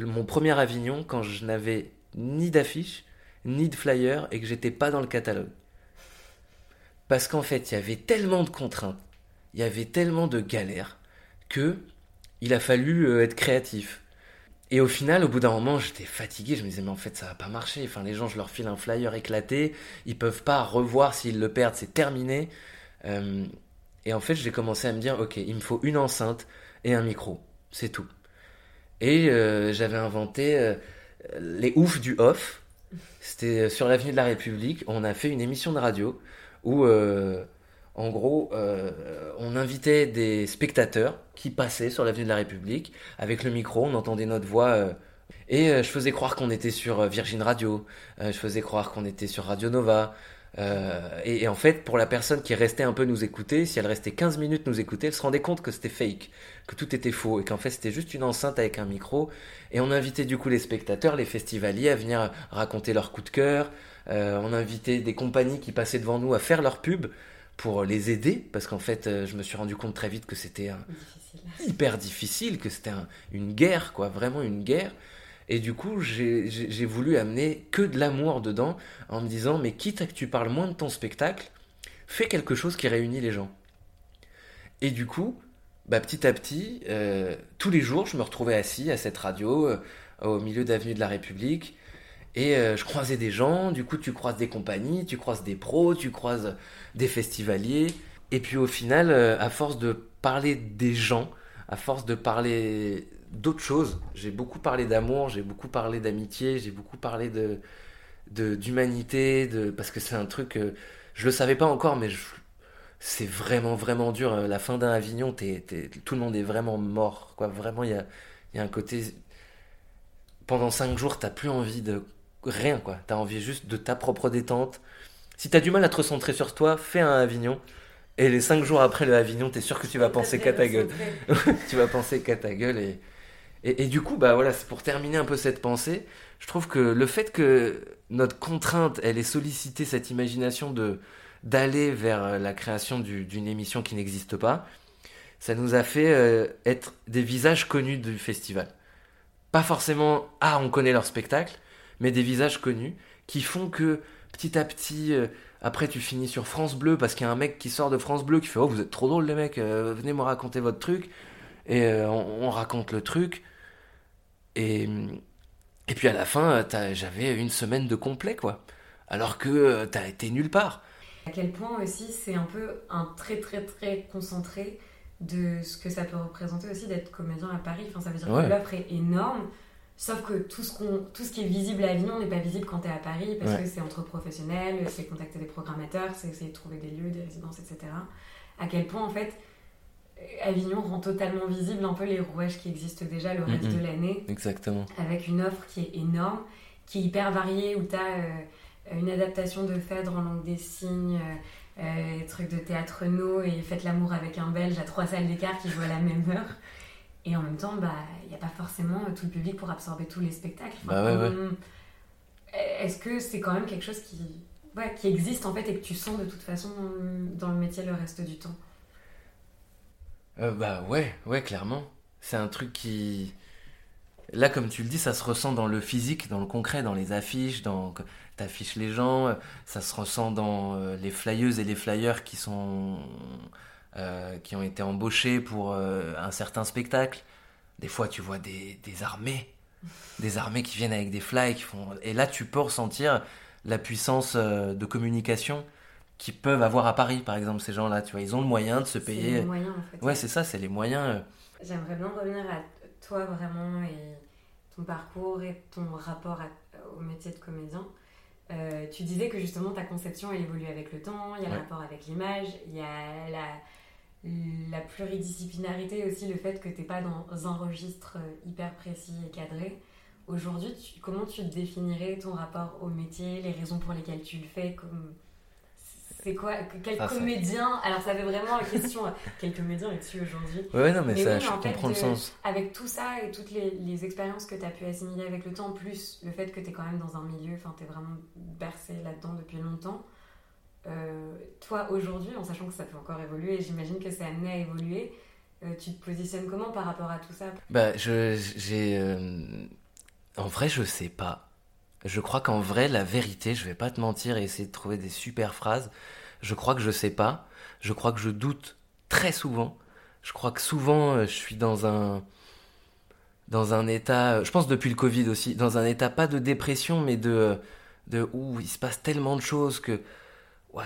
mon premier Avignon quand je n'avais ni d'affiche, ni de flyer et que j'étais pas dans le catalogue. Parce qu'en fait, il y avait tellement de contraintes, il y avait tellement de galères que il a fallu euh, être créatif. Et au final, au bout d'un moment, j'étais fatigué. Je me disais, mais en fait, ça va pas marcher. Enfin, les gens, je leur file un flyer éclaté. Ils peuvent pas revoir s'ils le perdent. C'est terminé. Euh, et en fait, j'ai commencé à me dire, ok, il me faut une enceinte et un micro. C'est tout. Et euh, j'avais inventé euh, les oufs du off. C'était sur l'avenue de la République. On a fait une émission de radio où en gros, euh, on invitait des spectateurs qui passaient sur l'avenue de la République avec le micro, on entendait notre voix. Euh, et euh, je faisais croire qu'on était sur Virgin Radio, je faisais croire qu'on était sur Radio Nova. Et, en fait, pour la personne qui restait un peu nous écouter, si elle restait 15 minutes nous écouter, elle se rendait compte que c'était fake, que tout était faux, et qu'en fait c'était juste une enceinte avec un micro. Et on invitait du coup les spectateurs, les festivaliers à venir raconter leur coup de cœur. on invitait des compagnies qui passaient devant nous à faire leur pub pour les aider, parce qu'en fait, euh, je me suis rendu compte très vite que c'était hyper difficile, que c'était une guerre, quoi, vraiment une guerre. Et du coup, j'ai voulu amener que de l'amour dedans, en me disant, mais quitte à que tu parles moins de ton spectacle, fais quelque chose qui réunit les gens. Et du coup, bah, petit à petit, euh, tous les jours, je me retrouvais assis à cette radio, euh, au milieu d'avenue de la République, et je croisais des gens, du coup tu croises des compagnies, tu croises des pros, tu croises des festivaliers. Et puis au final, euh, à force de parler des gens, à force de parler d'autres choses, j'ai beaucoup parlé d'amour, j'ai beaucoup parlé d'amitié, j'ai beaucoup parlé de d'humanité, de, parce que c'est un truc, que je le savais pas encore, mais c'est vraiment vraiment dur. Euh, la fin d'un Avignon, tout le monde est vraiment mort, quoi. Vraiment, il y a, y a un côté. Pendant cinq jours, t'as plus envie de rien, quoi. T'as envie juste de ta propre détente, si t'as du mal à te recentrer sur toi, fais un Avignon. Et les cinq jours après le Avignon, t'es sûr que tu vas penser qu'à ta gueule. tu vas penser qu'à ta gueule. Et, et, du coup, bah voilà, c'est pour terminer un peu cette pensée. Je trouve que le fait que notre contrainte, elle ait sollicité cette imagination de d'aller vers la création d'une émission qui n'existe pas, ça nous a fait euh, être des visages connus du festival. Pas forcément, ah, on connaît leur spectacle, mais des visages connus qui font que petit à petit, euh, après tu finis sur France Bleu parce qu'il y a un mec qui sort de France Bleu qui fait Oh, vous êtes trop drôle les mecs, euh, venez me raconter votre truc. Et euh, on, raconte le truc. Et, et puis à la fin, j'avais une semaine de complet, quoi. Alors que t'as été nulle part. À quel point aussi c'est un peu un très très très concentré de ce que ça peut représenter aussi d'être comédien à Paris. Enfin, ça veut dire que l'offre est énorme. Sauf que tout ce, qu'on, tout ce qui est visible à Avignon n'est pas visible quand tu es à Paris parce que c'est entre professionnels, c'est contacter des programmateurs, c'est essayer de trouver des lieux, des résidences, etc. À quel point, en fait, Avignon rend totalement visible un peu les rouages qui existent déjà le reste de l'année. Exactement. Avec une offre qui est énorme, qui est hyper variée, où tu as euh, une adaptation de Phèdre en langue des signes, euh, euh trucs de théâtre no et Faites l'amour avec un Belge à trois salles d'écart qui jouent à la même heure. Et en même temps, bah, il n'y a pas forcément tout le public pour absorber tous les spectacles. Bah est-ce que c'est quand même quelque chose qui, qui existe en fait et que tu sens de toute façon dans le métier le reste du temps? Euh, Bah ouais, ouais, clairement. C'est un truc qui. Là, comme tu le dis, ça se ressent dans le physique, dans le concret, dans les affiches, dans t'affiches les gens, ça se ressent dans euh, les flyeuses et les flyers qui sont euh, qui ont été embauchés pour euh, un certain spectacle. Des fois, tu vois des, des, armées, des armées qui viennent avec des fly, qui font... et là, tu peux ressentir la puissance euh, de communication qu'ils peuvent avoir à Paris, par exemple, ces gens-là. Tu vois, ils ont le moyen de se payer. Les moyens, en fait. Ouais, c'est ça, c'est les moyens. J'aimerais bien revenir à toi vraiment et ton parcours et ton rapport au métier de comédien. tu disais que justement ta conception elle évolue avec le temps, il y a le rapport avec l'image, il y a la, la pluridisciplinarité aussi, le fait que tu n'es pas dans un registre euh, hyper précis et cadré. Aujourd'hui, comment tu définirais ton rapport au métier, les raisons pour lesquelles tu le fais comme... C'est quoi Quel ah, comédien Alors, ça avait vraiment la question euh, quel comédien es-tu aujourd'hui? Ouais, non, mais, ça, je comprends le sens. Avec tout ça et toutes les, les expériences que tu as pu assimiler avec le temps, plus le fait que tu es quand même dans un milieu, enfin, tu es vraiment bercé là-dedans depuis longtemps toi aujourd'hui, en sachant que ça peut encore évoluer, et j'imagine que c'est amené à évoluer, euh, tu te positionnes comment par rapport à tout ça? Bah, j'ai, euh, en vrai, je sais pas. Je crois qu'en vrai, la vérité, je vais pas te mentir et essayer de trouver des super phrases. Je crois que je sais pas. Je crois que je doute très souvent. Je crois que souvent, je suis dans un dans un état, je pense depuis le Covid aussi, dans un état pas de dépression, mais de de il se passe tellement de choses que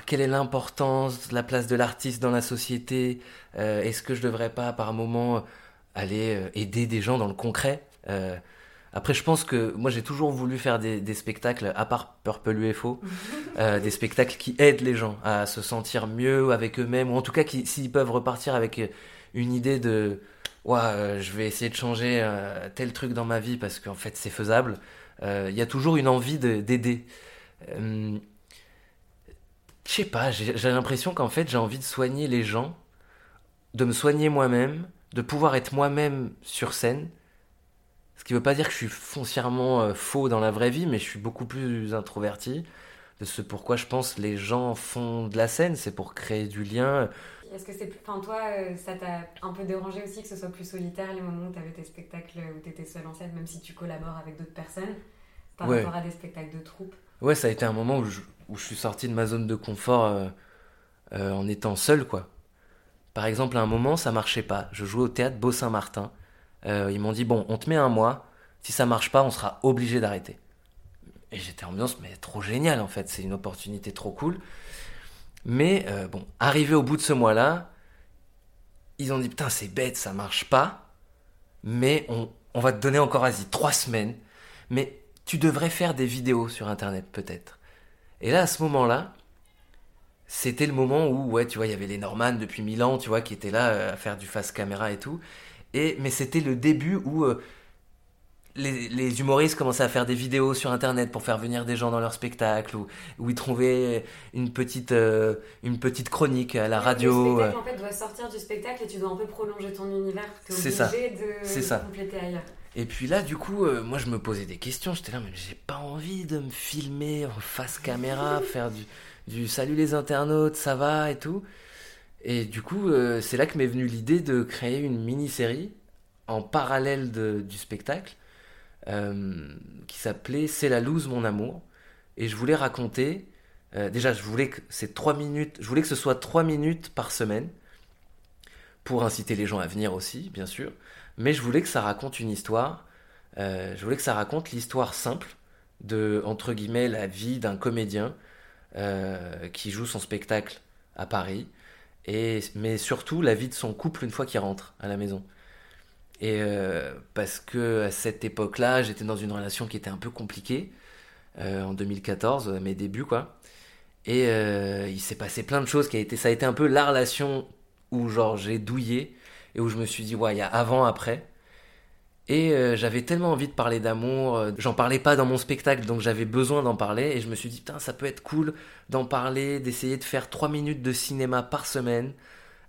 quelle est l'importance, la place de l'artiste dans la société? Euh, Est-ce que je devrais pas par moment aller euh, aider des gens dans le concret? Euh, Après, je pense que moi j'ai toujours voulu faire des, spectacles, à part Purple UFO, des spectacles qui aident les gens à se sentir mieux avec eux-mêmes, ou en tout cas s'ils peuvent repartir avec une idée de ouais, je vais essayer de changer tel truc dans ma vie parce qu'en fait c'est faisable. Il y a toujours une envie d'aider je sais pas, j'ai l'impression qu'en fait j'ai envie de soigner les gens, de me soigner moi-même, de pouvoir être moi-même sur scène. Ce qui veut pas dire que je suis foncièrement euh, faux dans la vraie vie, mais je suis beaucoup plus introverti. De ce pourquoi je pense les gens font de la scène, c'est pour créer du lien. Est-ce que c'est enfin toi euh, ça t'a un peu dérangé aussi que ce soit plus solitaire les moments où tu avais tes spectacles où tu étais seul en scène même si tu collabores avec d'autres personnes par rapport à des spectacles de troupe? Ouais, ça a été un moment où je, où je suis sorti de ma zone de confort euh, euh, en étant seul, quoi. Par exemple, à un moment, ça marchait pas. Je jouais au théâtre Beau-Saint-Martin. Euh, ils m'ont dit bon, on te met un mois. Si ça marche pas, on sera obligé d'arrêter. Et j'étais ambiance, mais trop génial en fait. C'est une opportunité trop cool. Mais bon, arrivé au bout de ce mois-là, ils ont dit putain, c'est bête, ça marche pas. Mais on, on va te donner encore, vas-y, trois semaines. Mais tu devrais faire des vidéos sur internet peut-être. Et là, à ce moment-là, c'était le moment où, ouais, tu vois, il y avait les Norman depuis mille ans, tu vois, qui étaient là euh, à faire du face caméra et tout. Et, mais c'était le début où euh, les, humoristes commençaient à faire des vidéos sur Internet pour faire venir des gens dans leur spectacle, où, où ils trouvaient une petite, euh, une petite chronique à la radio. Le spectacle, en fait, doit sortir du spectacle et tu dois un peu prolonger ton univers. C'est ça. de, de compléter ailleurs. Et puis là, du coup, euh, moi je me posais des questions. J'étais là, mais j'ai pas envie de me filmer en face caméra, faire du, salut les internautes, ça va et tout. Et du coup, euh, c'est là que m'est venue l'idée de créer une mini-série en parallèle du spectacle euh, qui s'appelait C'est la loose, mon amour. Et je voulais raconter. déjà, je voulais que c'est trois minutes. Je voulais que ce soit trois minutes par semaine pour inciter les gens à venir aussi, bien sûr mais je voulais que ça raconte une histoire. Euh, je voulais que ça raconte l'histoire simple de, entre guillemets, la vie d'un comédien euh, qui joue son spectacle à Paris et, mais surtout la vie de son couple une fois qu'il rentre à la maison. Et euh, parce que à cette époque-là, j'étais dans une relation qui était un peu compliquée, en 2014, mes débuts, quoi. Et il s'est passé plein de choses qui a été, ça a été un peu la relation où genre j'ai douillé et où je me suis dit ouais il y a avant après et euh, j'avais tellement envie de parler d'amour, euh, j'en parlais pas dans mon spectacle, donc j'avais besoin d'en parler. Et je me suis dit, putain, ça peut être cool d'en parler, d'essayer de faire 3 minutes de cinéma par semaine,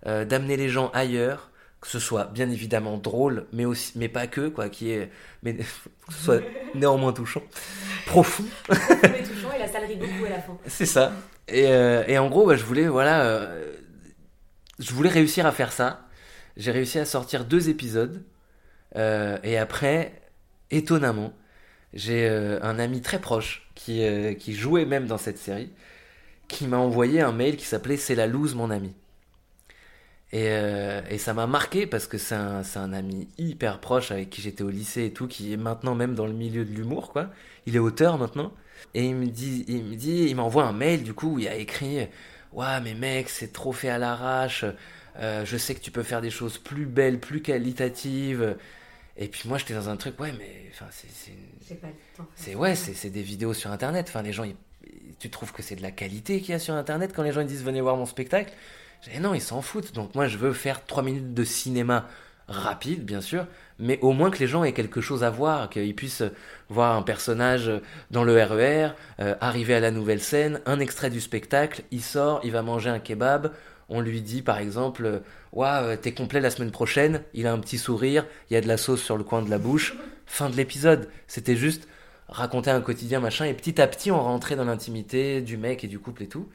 euh, d'amener les gens ailleurs, que ce soit bien évidemment drôle, mais, aussi, mais pas que, quoi, qui est, mais que ce soit néanmoins touchant, profond. mais touchant et la salle beaucoup à la fin. C'est ça. Et, et, en gros, bah, je voulais, voilà, je voulais réussir à faire ça. J'ai réussi à sortir deux épisodes. Euh, et après, étonnamment, j'ai euh, un ami très proche qui, euh, qui jouait même dans cette série, qui m'a envoyé un mail qui s'appelait C'est la loose, mon ami. Et, et ça m'a marqué parce que c'est un, ami hyper proche avec qui j'étais au lycée et tout, qui est maintenant même dans le milieu de l'humour, quoi. Il est auteur maintenant. Et il me dit, il me dit, m'envoie un mail du coup où il a écrit Ouais, mais mec, c'est trop fait à l'arrache. Je sais que tu peux faire des choses plus belles, plus qualitatives. Et puis moi, j'étais dans un truc, ouais, mais enfin, c'est. C'est ouais, c'est des vidéos sur Internet. Enfin, les gens, tu trouves que c'est de la qualité qu'il y a sur Internet quand les gens ils disent venez voir mon spectacle? J'ai non, ils s'en foutent. Donc moi, je veux faire trois minutes de cinéma rapide, bien sûr, mais au moins que les gens aient quelque chose à voir, qu'ils puissent voir un personnage dans le RER, e euh, arriver à la nouvelle scène, un extrait du spectacle, il sort, il va manger un kebab, on lui dit par exemple Waouh, t'es complet la semaine prochaine, il a un petit sourire, il y a de la sauce sur le coin de la bouche. Fin de l'épisode. C'était juste raconter un quotidien, machin, et petit à petit on rentrait dans l'intimité du mec et du couple et tout.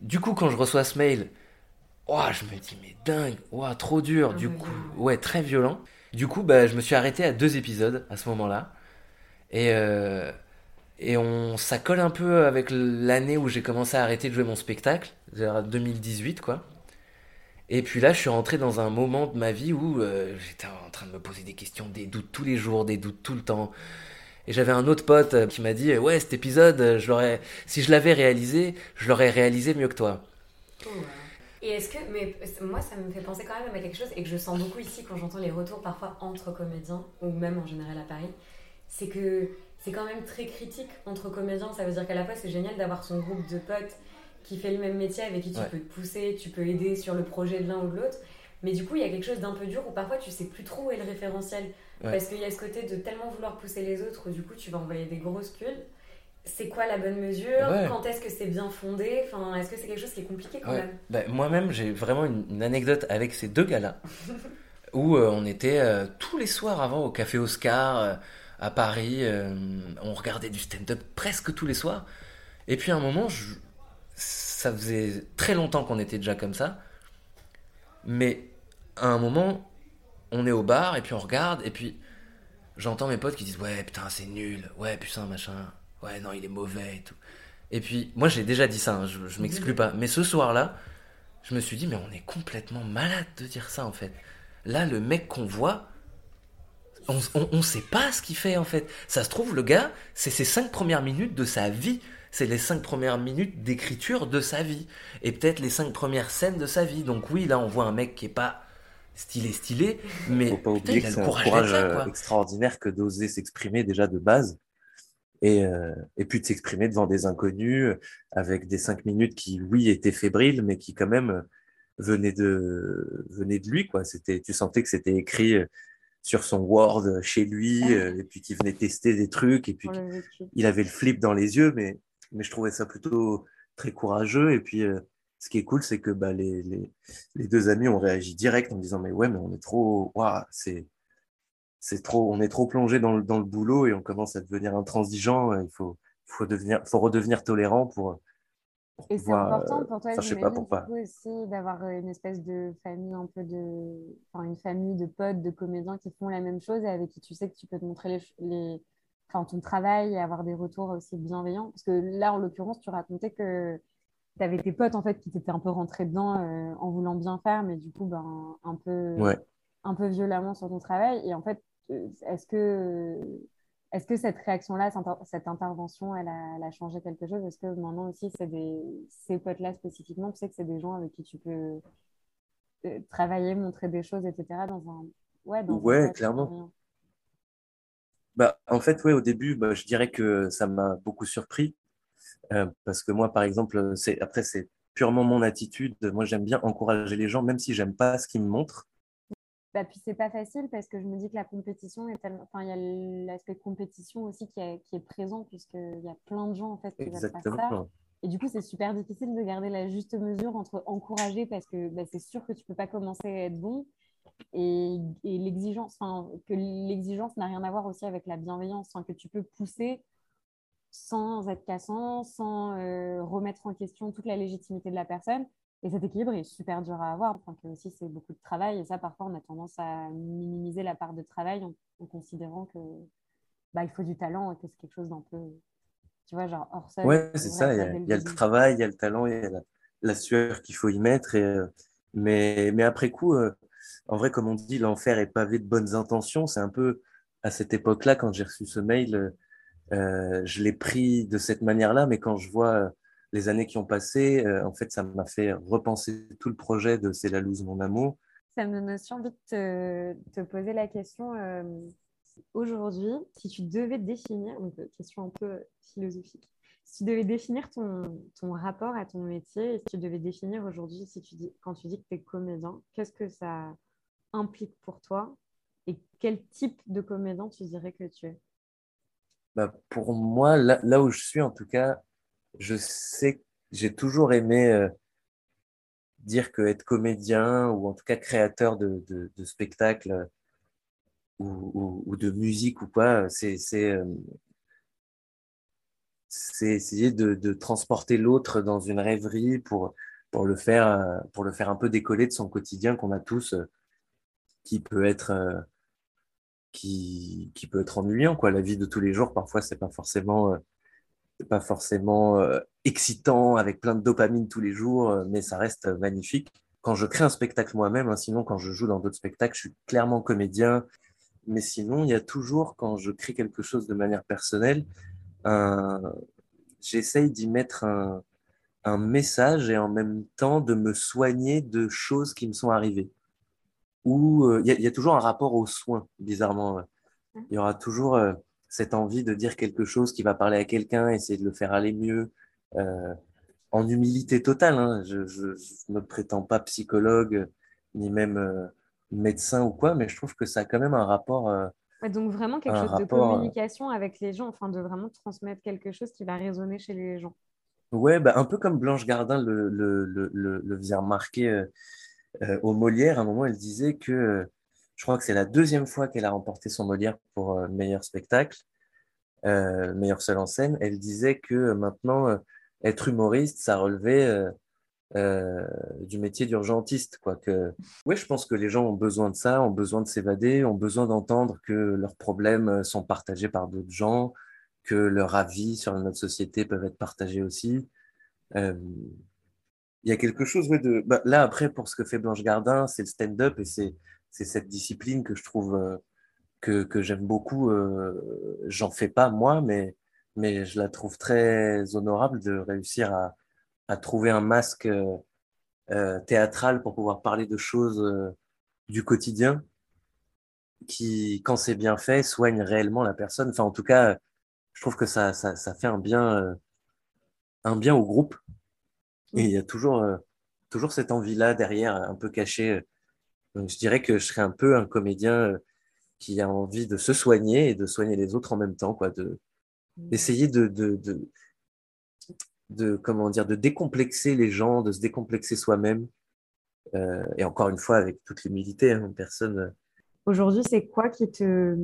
Du coup, quand je reçois ce mail, Ouah, je me dis, mais dingue, ouah, trop dur, du coup, ouais, très violent. Du coup, bah, je me suis arrêté à deux épisodes à ce moment-là. Et, euh, et on, ça colle un peu avec l'année où j'ai commencé à arrêter de jouer mon spectacle, 2018 quoi. Et puis là, je suis rentré dans un moment de ma vie où euh, j'étais en train de me poser des questions, des doutes tous les jours, des doutes tout le temps. Et j'avais un autre pote euh, qui m'a dit ouais cet épisode, je l'aurais, si je l'avais réalisé, je l'aurais réalisé mieux que toi. Oh, et est-ce que, mais moi ça me fait penser quand même à quelque chose et que je sens beaucoup ici quand j'entends les retours parfois entre comédiens ou même en général à Paris, c'est que c'est quand même très critique entre comédiens. Ça veut dire qu'à la fois, c'est génial d'avoir son groupe de potes qui fait le même métier, avec qui tu peux te pousser, tu peux aider sur le projet de l'un ou de l'autre. Mais du coup, il y a quelque chose d'un peu dur où parfois tu sais plus trop où est le référentiel. Parce qu'il y a ce côté de tellement vouloir pousser les autres, du coup, tu vas envoyer des grosses pulls. C'est quoi la bonne mesure? Quand est-ce que c'est bien fondé? Enfin, Est-ce que c'est quelque chose qui est compliqué quand même? Bah, Moi-même, j'ai vraiment une, anecdote avec ces deux gars-là. où euh, on était euh, tous les soirs avant au Café Oscar. Euh, à Paris, euh, on regardait du stand-up presque tous les soirs. Et puis à un moment, ça faisait très longtemps qu'on était déjà comme ça. Mais à un moment, on est au bar et puis on regarde et puis j'entends mes potes qui disent ouais putain c'est nul, ouais putain machin, ouais non il est mauvais et tout. Et puis moi j'ai déjà dit ça, hein, je, je m'exclus pas. Mais ce soir-là, je me suis dit mais on est complètement malade de dire ça en fait. Là le mec qu'on voit, on, on, sait pas ce qu'il fait en fait. Ça se trouve, le gars, c'est ses cinq premières minutes de sa vie. C'est les cinq premières minutes d'écriture de sa vie. Et peut-être les cinq premières scènes de sa vie. Donc oui, là, on voit un mec qui est pas stylé, stylé, mais Faut pas oublier que c'est un courage euh, extraordinaire que d'oser s'exprimer déjà de base. Et, euh, et puis de s'exprimer devant des inconnus avec des cinq minutes qui, oui, étaient fébriles, mais qui quand même venaient de, venaient de lui, quoi. C'était, tu sentais que c'était écrit sur son Word chez lui, euh, et puis qui venait tester des trucs, et puis il avait le flip dans les yeux, mais, mais je trouvais ça plutôt très courageux. Et puis, euh, ce qui est cool, c'est que bah, les, les, les, deux amis ont réagi direct en disant, mais ouais, mais on est trop, waouh, c'est, c'est trop, on est trop plongé dans le, dans le boulot et on commence à devenir intransigeant. Il faut, faut devenir, faut redevenir tolérant pour, et c'est important pour toi, je sais pas, pour pas. aussi d'avoir une espèce de famille un peu de, enfin une famille de potes, de comédiens qui font la même chose et avec qui tu sais que tu peux te montrer les, les... Enfin, ton travail et avoir des retours aussi bienveillants. Parce que là, en l'occurrence, tu racontais que tu avais tes potes en fait qui t'étaient un peu rentrés dedans euh, en voulant bien faire, mais du coup, ben, un peu, un peu violemment sur ton travail. Et en fait, euh, est-ce que est-ce que cette réaction-là, cette intervention, elle a, changé quelque chose? Est-ce que maintenant aussi, c'est des, ces potes-là spécifiquement, tu sais que c'est des gens avec qui tu peux euh, travailler, montrer des choses, etc. dans un. Ouais, dans ouais clairement. Bah, en fait, ouais, au début, bah, je dirais que ça m'a beaucoup surpris. Euh, parce que moi, par exemple, c'est, après, c'est purement mon attitude. Moi, j'aime bien encourager les gens, même si j'aime pas ce qu'ils me montrent. Bah, puis c'est pas facile parce que je me dis que la compétition est tellement. Enfin, il y a l'aspect compétition aussi qui est, qui est présent, puisqu'il y a plein de gens en fait qui veulent faire ça. Et du coup, c'est super difficile de garder la juste mesure entre encourager parce que bah, c'est sûr que tu peux pas commencer à être bon et, et l'exigence, enfin, que l'exigence n'a rien à voir aussi avec la bienveillance, que tu peux pousser sans être cassant, sans euh, remettre en question toute la légitimité de la personne. Et cet équilibre est super dur à avoir. Enfin, que aussi, c'est beaucoup de travail. Et ça, parfois, on a tendance à minimiser la part de travail en, considérant que bah, il faut du talent et que c'est quelque chose d'un peu, tu vois, genre hors sol. Ouais, c'est ça. Il y, a, le travail, il y a le talent, il y a la, sueur qu'il faut y mettre. Et, euh, mais, mais après coup, euh, en vrai, comme on dit, l'enfer est pavé de bonnes intentions. C'est un peu à cette époque-là, quand j'ai reçu ce mail, euh, je l'ai pris de cette manière-là. Mais quand je vois les années qui ont passé, euh, en fait, ça m'a fait repenser tout le projet de C'est la loose, mon amour. Ça me donne aussi envie de te, poser la question euh, aujourd'hui, si tu devais définir, donc euh, question un peu philosophique, si tu devais définir ton, ton rapport à ton métier, et si tu devais définir aujourd'hui, si tu dis, quand tu dis que tu es comédien, qu'est-ce que ça implique pour toi et quel type de comédien tu dirais que tu es? Bah, Pour moi, là, là, où je suis en tout cas, je sais, j'ai toujours aimé euh, dire que être comédien ou en tout cas créateur de, spectacles ou, ou, de musique ou quoi, c'est euh, essayer de, transporter l'autre dans une rêverie pour, le faire, euh, pour le faire un peu décoller de son quotidien qu'on a tous, qui peut être, qui, qui peut être ennuyant. Quoi. La vie de tous les jours, parfois, c'est pas forcément pas forcément euh, excitant avec plein de dopamine tous les jours, euh, mais ça reste magnifique. Quand je crée un spectacle moi-même, hein, sinon quand je joue dans d'autres spectacles, je suis clairement comédien. Mais sinon, il y a toujours, quand je crée quelque chose de manière personnelle, j'essaye d'y mettre un, un message et en même temps de me soigner de choses qui me sont arrivées. Ou euh, il y, a toujours un rapport aux soins, bizarrement. Il y aura toujours cette envie de dire quelque chose qui va parler à quelqu'un, essayer de le faire aller mieux, euh, en humilité totale. Hein. Je ne me prétends pas psychologue, ni même euh, médecin ou quoi, mais je trouve que ça a quand même un rapport. Euh, donc vraiment quelque chose de communication avec les gens, enfin de vraiment transmettre quelque chose qui va résonner chez les gens. Ouais, bah, un peu comme Blanche Gardin le, le, le, le faisait remarquer au Molière. À un moment, elle disait que je crois que c'est la deuxième fois qu'elle a remporté son Molière pour euh, meilleur spectacle, euh, meilleur seul en scène. Elle disait que maintenant, euh, être humoriste, ça relevait du métier d'urgentiste. Que... Oui, je pense que les gens ont besoin de ça, ont besoin de s'évader, ont besoin d'entendre que leurs problèmes sont partagés par d'autres gens, que leurs avis sur notre société peuvent être partagés aussi. il y a quelque chose de... Bah, là, après, pour ce que fait Blanche Gardin, c'est le stand-up et c'est c'est cette discipline que je trouve euh, que, que j'aime beaucoup. Euh, j'en fais pas moi, mais, mais je la trouve très honorable de réussir à, à trouver un masque euh, théâtral pour pouvoir parler de choses du quotidien qui, quand c'est bien fait, soigne réellement la personne. Enfin, en tout cas, je trouve que ça, ça, ça fait un bien, un bien au groupe. Et il y a toujours, toujours cette envie-là derrière, un peu cachée donc, je dirais que je serais un peu un comédien euh, qui a envie de se soigner et de soigner les autres en même temps, quoi, de mmh. d'essayer de, de, de, de, comment dire, de décomplexer les gens, de se décomplexer soi-même. Euh, et encore une fois, avec toute l'humilité, hein, personne. Euh, Aujourd'hui, c'est quoi qui te,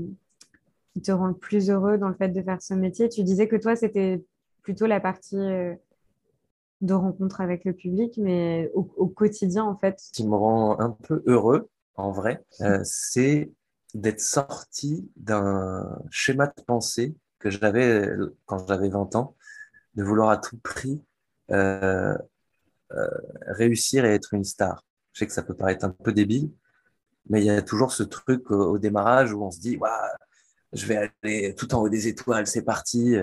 qui te rend le plus heureux dans le fait de faire ce métier? Tu disais que toi, c'était plutôt la partie de rencontres avec le public, mais au, quotidien, en fait. Ce qui me rend un peu heureux, en vrai, euh, c'est d'être sorti d'un schéma de pensée que j'avais quand j'avais 20 ans, de vouloir à tout prix euh, euh, réussir et être une star. Je sais que ça peut paraître un peu débile, mais il y a toujours ce truc au, démarrage où on se dit, je vais aller tout en haut des étoiles, c'est parti.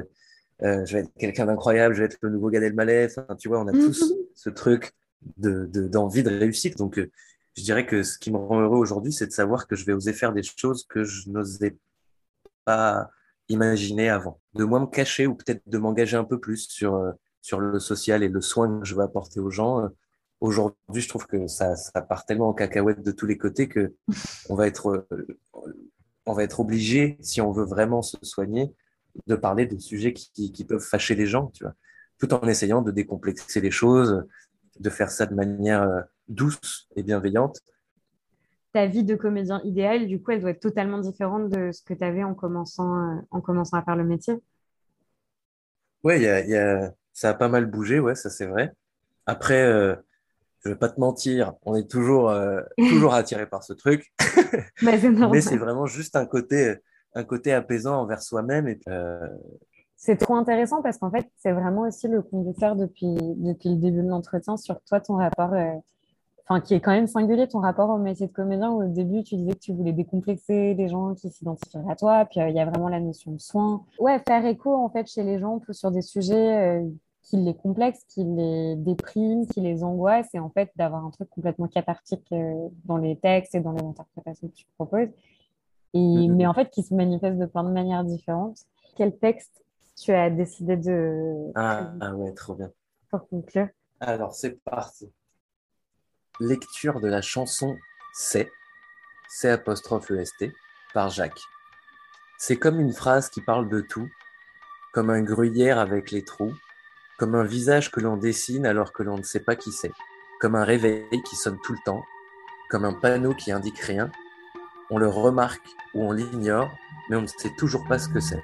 Euh, je vais être quelqu'un d'incroyable, je vais être le nouveau Gad Elmaleh. Enfin, tu vois, on a tous ce truc d'envie de, de, réussite. Donc, euh, je dirais que ce qui me rend heureux aujourd'hui, c'est de savoir que je vais oser faire des choses que je n'osais pas imaginer avant. De moins me cacher ou peut-être de m'engager un peu plus sur, euh, sur le social et le soin que je veux apporter aux gens. Aujourd'hui, je trouve que ça, ça part tellement en cacahuète de tous les côtés que on va être, on va être obligé, si on veut vraiment se soigner, de parler de sujets qui, qui, peuvent fâcher les gens, tu vois, tout en essayant de décomplexer les choses, de faire ça de manière euh, douce et bienveillante. Ta vie de comédien idéal, du coup, elle doit être totalement différente de ce que tu avais en commençant, euh, en commençant à faire le métier? Oui, y a, y a, ça a pas mal bougé, ouais, ça c'est vrai. Après, euh, je vais pas te mentir, on est toujours, toujours attiré par ce truc. Bah, Mais c'est vraiment juste un côté, un côté apaisant envers soi-même. Euh, C'est trop intéressant parce qu'en fait, c'est vraiment aussi le conducteur depuis, depuis le début de l'entretien sur toi, ton rapport, euh, enfin, qui est quand même singulier, ton rapport au métier de comédien où au début, tu disais que tu voulais décomplexer les gens qui s'identifieraient à toi. Puis euh, il y a vraiment la notion de soin. Ouais, faire écho en fait chez les gens sur des sujets qui les complexent, qui les dépriment, qui les angoissent, et en fait d'avoir un truc complètement cathartique dans les textes et dans les interprétations que tu proposes. Mm-hmm. Mais en fait, qui se manifeste de plein de manières différentes. Quel texte tu as décidé de... Ah, ah ouais, trop bien. Pour conclure? Alors, c'est parti. Lecture de la chanson C'est, C'est apostrophe EST, par Jacques. C'est comme une phrase qui parle de tout, comme un gruyère avec les trous, comme un visage que l'on dessine alors que l'on ne sait pas qui c'est, comme un réveil qui sonne tout le temps, comme un panneau qui indique rien, on le remarque ou on l'ignore, mais on ne sait toujours pas ce que c'est.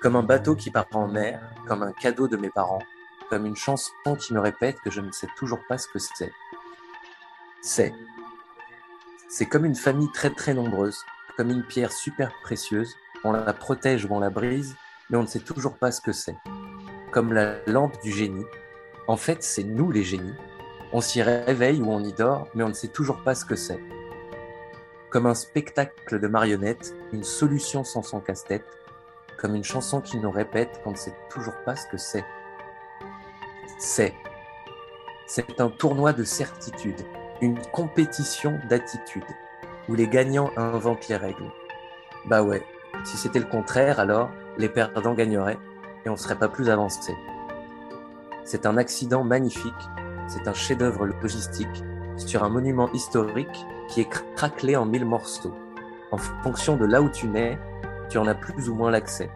Comme un bateau qui part en mer, comme un cadeau de mes parents, comme une chanson qui me répète que je ne sais toujours pas ce que c'est. C'est. C'est comme une famille très très nombreuse, comme une pierre super précieuse, on la protège ou on la brise, mais on ne sait toujours pas ce que c'est. Comme la lampe du génie. En fait, c'est nous les génies. On s'y réveille ou on y dort, mais on ne sait toujours pas ce que c'est comme un spectacle de marionnettes, une solution sans son casse-tête, comme une chanson qui nous répète qu'on ne sait toujours pas ce que c'est. C'est. C'est un tournoi de certitude, une compétition d'attitude, où les gagnants inventent les règles. Bah ouais, si c'était le contraire, alors les perdants gagneraient et on serait pas plus avancé. C'est un accident magnifique, c'est un chef-d'œuvre logistique sur un monument historique qui est craquelé en mille morceaux. En fonction de là où tu nais, tu en as plus ou moins l'accès.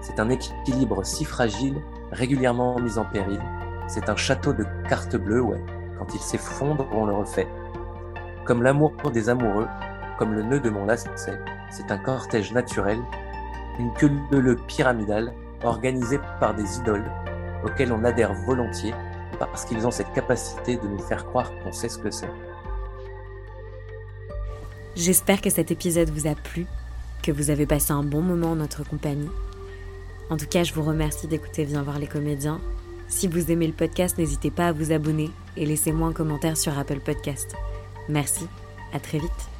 C'est un équilibre si fragile, régulièrement mis en péril. C'est un château de cartes bleues, ouais. Quand il s'effondre, on le refait. Comme l'amour des amoureux, comme le nœud de mon lacet, c'est un cortège naturel, une queue pyramidale organisée par des idoles auxquelles on adhère volontiers parce qu'ils ont cette capacité de nous faire croire qu'on sait ce que c'est. J'espère que cet épisode vous a plu, que vous avez passé un bon moment en notre compagnie. En tout cas, je vous remercie d'écouter Viens voir les comédiens. Si vous aimez le podcast, n'hésitez pas à vous abonner et laissez-moi un commentaire sur Apple Podcast. Merci, à très vite.